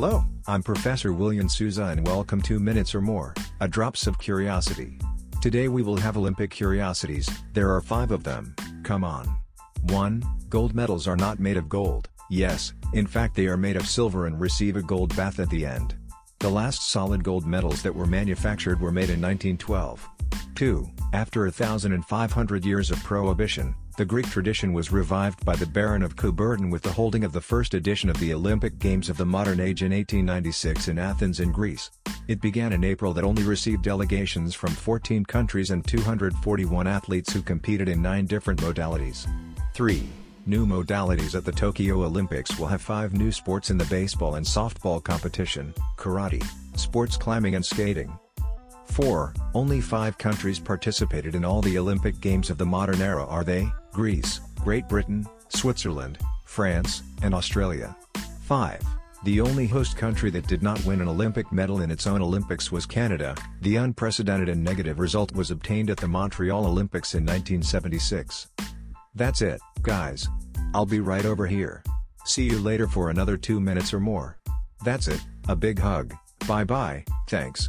Hello, I'm Professor William Souza and welcome to Minutes or More, a Drops of Curiosity. Today we will have Olympic curiosities, there are five of them, come on. 1. Gold medals are not made of gold, yes, in fact they are made of silver and receive a gold bath at the end. The last solid gold medals that were manufactured were made in 1912. 2. After 1,500 years of prohibition, the Greek tradition was revived by the Baron of Coubertin with the holding of the first edition of the Olympic Games of the modern age in 1896 in Athens in Greece. It began in April that only received delegations from 14 countries and 241 athletes who competed in 9 different modalities. 3. New modalities at the Tokyo Olympics will have 5 new sports in the baseball and softball competition, karate, sports climbing and skating. 4. Only 5 countries participated in all the Olympic Games of the modern era are they, Greece, Great Britain, Switzerland, France, and Australia. 5. The only host country that did not win an Olympic medal in its own Olympics was Canada, the unprecedented and negative result was obtained at the Montreal Olympics in 1976. That's it, guys. I'll be right over here. See you later for another 2 minutes or more. That's it, a big hug, bye bye, thanks.